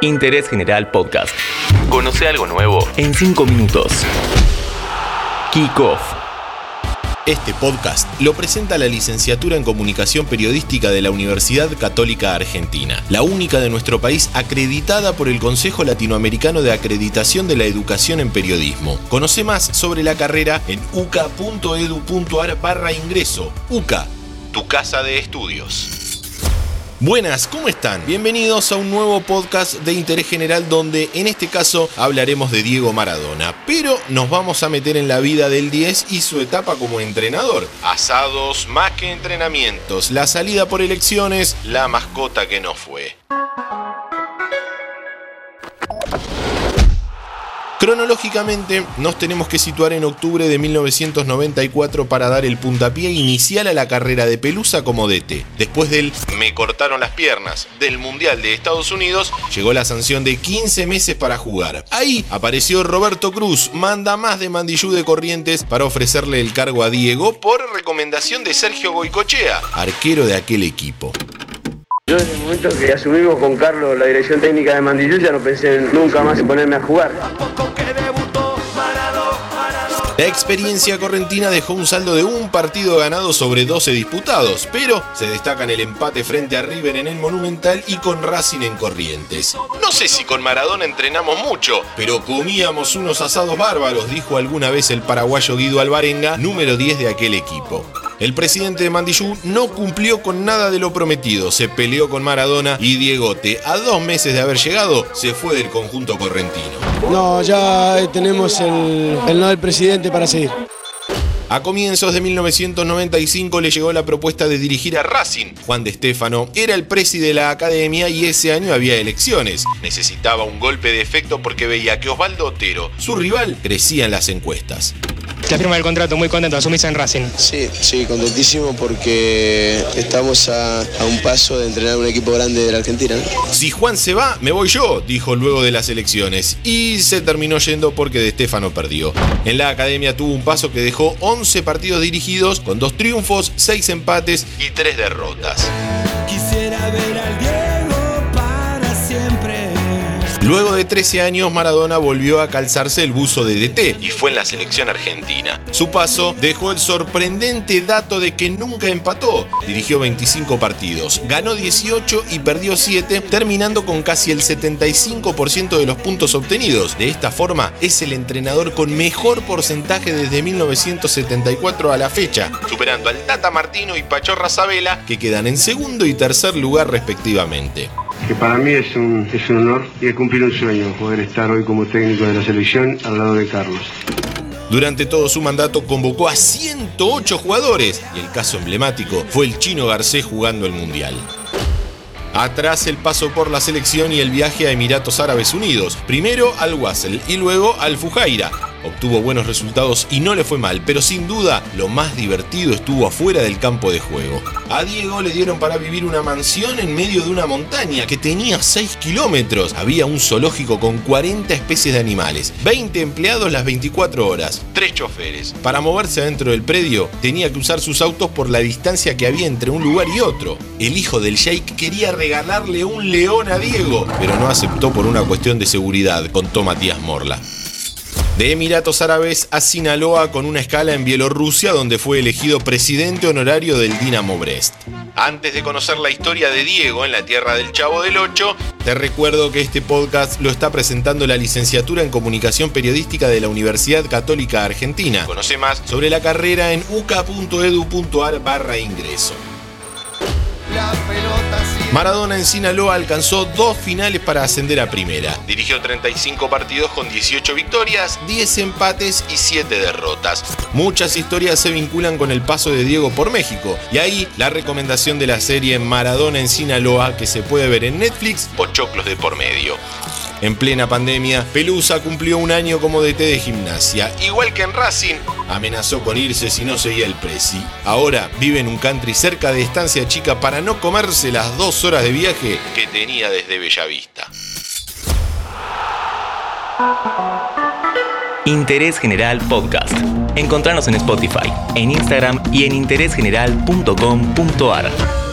Interés General Podcast. Conoce algo nuevo en 5 minutos. Kick Off. Este podcast lo presenta la licenciatura en Comunicación Periodística de la Universidad Católica Argentina, la única de nuestro país acreditada por el Consejo Latinoamericano de Acreditación de la Educación en Periodismo. Conoce más sobre la carrera en uca.edu.ar barra ingreso. UCA, tu casa de estudios. Buenas, ¿cómo están? Bienvenidos a un nuevo podcast de interés general donde en este caso hablaremos de Diego Maradona, pero nos vamos a meter en la vida del 10 y su etapa como entrenador. Asados más que entrenamientos, la salida por elecciones, la mascota que no fue. Cronológicamente nos tenemos que situar en octubre de 1994 para dar el puntapié inicial a la carrera de Pelusa como DT. Después del me cortaron las piernas del Mundial de Estados Unidos, llegó la sanción de 15 meses para jugar. Ahí apareció Roberto Cruz, manda más de Mandillú de Corrientes para ofrecerle el cargo a Diego por recomendación de Sergio Goicochea, arquero de aquel equipo. Yo en el momento que asumimos con Carlos la dirección técnica de Mandillú ya no pensé nunca más en ponerme a jugar. La experiencia correntina dejó un saldo de un partido ganado sobre 12 disputados, pero se destacan el empate frente a River en el Monumental y con Racing en Corrientes. No sé si con Maradona entrenamos mucho, pero comíamos unos asados bárbaros, dijo alguna vez el paraguayo Guido Alvarenga, número 10 de aquel equipo. El presidente de Mandillú no cumplió con nada de lo prometido, se peleó con Maradona y Diegote, a dos meses de haber llegado, se fue del conjunto correntino. No, ya tenemos el, el no del presidente para seguir. A comienzos de 1995 le llegó la propuesta de dirigir a Racing. Juan de Stefano era el presi de la academia y ese año había elecciones. Necesitaba un golpe de efecto porque veía que Osvaldo Otero, su rival, crecía en las encuestas. La firma del contrato, muy contento, asumís en Racing. Sí, sí, contentísimo porque estamos a, a un paso de entrenar un equipo grande de la Argentina. Si Juan se va, me voy yo, dijo luego de las elecciones. Y se terminó yendo porque De Stefano perdió. En la academia tuvo un paso que dejó 11 partidos dirigidos, con dos triunfos, 6 empates y 3 derrotas. Quisiera ver al. Luego de 13 años, Maradona volvió a calzarse el buzo de DT y fue en la selección argentina. Su paso dejó el sorprendente dato de que nunca empató. Dirigió 25 partidos, ganó 18 y perdió 7, terminando con casi el 75% de los puntos obtenidos. De esta forma, es el entrenador con mejor porcentaje desde 1974 a la fecha, superando al Tata Martino y Pachorra Sabela, que quedan en segundo y tercer lugar respectivamente. Que para mí es un, es un honor y es cumplir un sueño poder estar hoy como técnico de la selección al lado de Carlos. Durante todo su mandato convocó a 108 jugadores y el caso emblemático fue el chino Garcés jugando el Mundial. Atrás el paso por la selección y el viaje a Emiratos Árabes Unidos, primero al Wassel y luego al Fujaira. Obtuvo buenos resultados y no le fue mal, pero sin duda lo más divertido estuvo afuera del campo de juego. A Diego le dieron para vivir una mansión en medio de una montaña que tenía 6 kilómetros. Había un zoológico con 40 especies de animales, 20 empleados las 24 horas, 3 choferes. Para moverse adentro del predio tenía que usar sus autos por la distancia que había entre un lugar y otro. El hijo del sheik quería regalarle un león a Diego, pero no aceptó por una cuestión de seguridad, contó Matías Morla. De Emiratos Árabes a Sinaloa con una escala en Bielorrusia donde fue elegido presidente honorario del Dinamo Brest. Antes de conocer la historia de Diego en la tierra del Chavo del Ocho, te recuerdo que este podcast lo está presentando la licenciatura en Comunicación Periodística de la Universidad Católica Argentina. Conoce más sobre la carrera en uca.edu.ar barra ingreso. Maradona en Sinaloa alcanzó dos finales para ascender a primera. Dirigió 35 partidos con 18 victorias, 10 empates y 7 derrotas. Muchas historias se vinculan con el paso de Diego por México. Y ahí la recomendación de la serie Maradona en Sinaloa que se puede ver en Netflix, Pochoclos de por medio. En plena pandemia, Pelusa cumplió un año como DT de gimnasia. Igual que en Racing, amenazó con irse si no seguía el Prezi. Ahora vive en un country cerca de Estancia Chica para no comerse las dos horas de viaje que tenía desde Bellavista. Interés General Podcast. Encontrarnos en Spotify, en Instagram y en interésgeneral.com.ar.